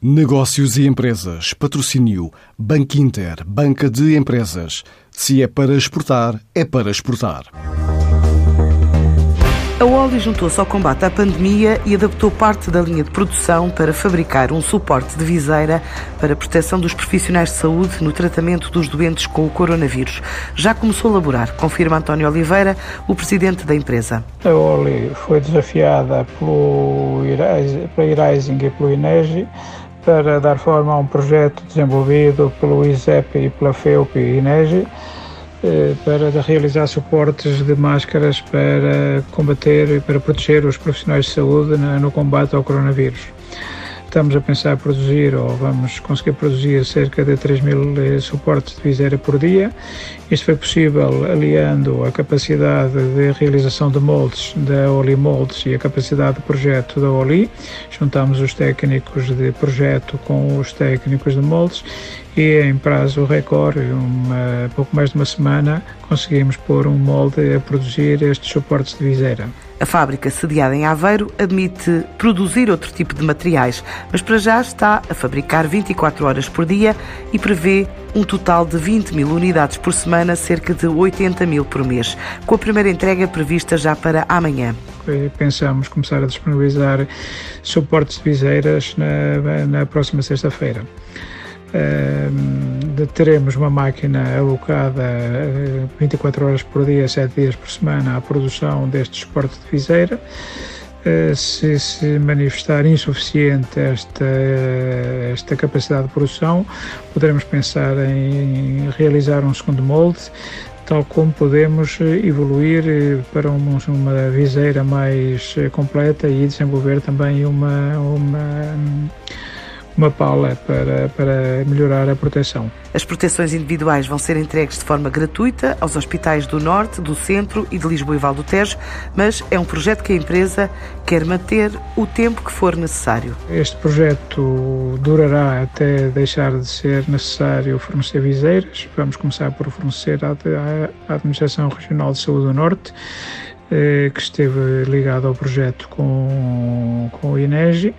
Negócios e empresas. Patrocínio. Banco Inter. Banca de empresas. Se é para exportar, é para exportar. A Oli juntou-se ao combate à pandemia e adaptou parte da linha de produção para fabricar um suporte de viseira para a proteção dos profissionais de saúde no tratamento dos doentes com o coronavírus. Já começou a laborar, confirma António Oliveira, o presidente da empresa. A Oli foi desafiada pelo Irising e pelo INEGI para dar forma a um projeto desenvolvido pelo ISEP e pela FEUP e INEGI eh, para realizar suportes de máscaras para combater e para proteger os profissionais de saúde no combate ao coronavírus. Estamos a pensar produzir, ou vamos conseguir produzir, cerca de 3 mil eh, suportes de viseira por dia. Isto foi possível aliando a capacidade de realização de moldes da Oli Moldes e a capacidade de projeto da Oli. Juntamos os técnicos de projeto com os técnicos de moldes e em prazo recorde, uma, pouco mais de uma semana, conseguimos pôr um molde a produzir estes suportes de viseira. A fábrica, sediada em Aveiro, admite produzir outro tipo de materiais, mas para já está a fabricar 24 horas por dia e prevê um total de 20 mil unidades por semana, cerca de 80 mil por mês, com a primeira entrega prevista já para amanhã. Pensamos começar a disponibilizar suportes de viseiras na, na próxima sexta-feira. Uh, teremos uma máquina alocada 24 horas por dia, 7 dias por semana à produção deste suporte de viseira. Uh, se se manifestar insuficiente esta, esta capacidade de produção, poderemos pensar em realizar um segundo molde, tal como podemos evoluir para uma, uma viseira mais completa e desenvolver também uma, uma uma pala para, para melhorar a proteção. As proteções individuais vão ser entregues de forma gratuita aos hospitais do Norte, do Centro e de Lisboa e Val do Tejo, mas é um projeto que a empresa quer manter o tempo que for necessário. Este projeto durará até deixar de ser necessário fornecer viseiras. Vamos começar por fornecer à Administração Regional de Saúde do Norte eh, que esteve ligado ao projeto com, com o INEGI.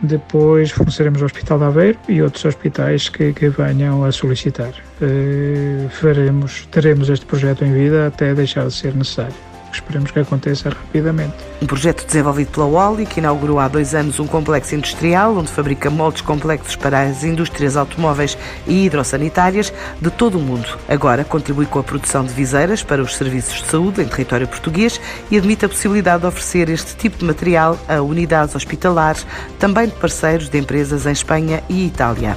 Depois forneceremos ao Hospital de Aveiro e outros hospitais que, que venham a solicitar. Uh, faremos, teremos este projeto em vida até deixar de ser necessário. Esperemos que aconteça rapidamente. Um projeto desenvolvido pela Wally, que inaugurou há dois anos um complexo industrial onde fabrica moldes complexos para as indústrias automóveis e hidrossanitárias de todo o mundo. Agora contribui com a produção de viseiras para os serviços de saúde em território português e admite a possibilidade de oferecer este tipo de material a unidades hospitalares, também de parceiros de empresas em Espanha e Itália.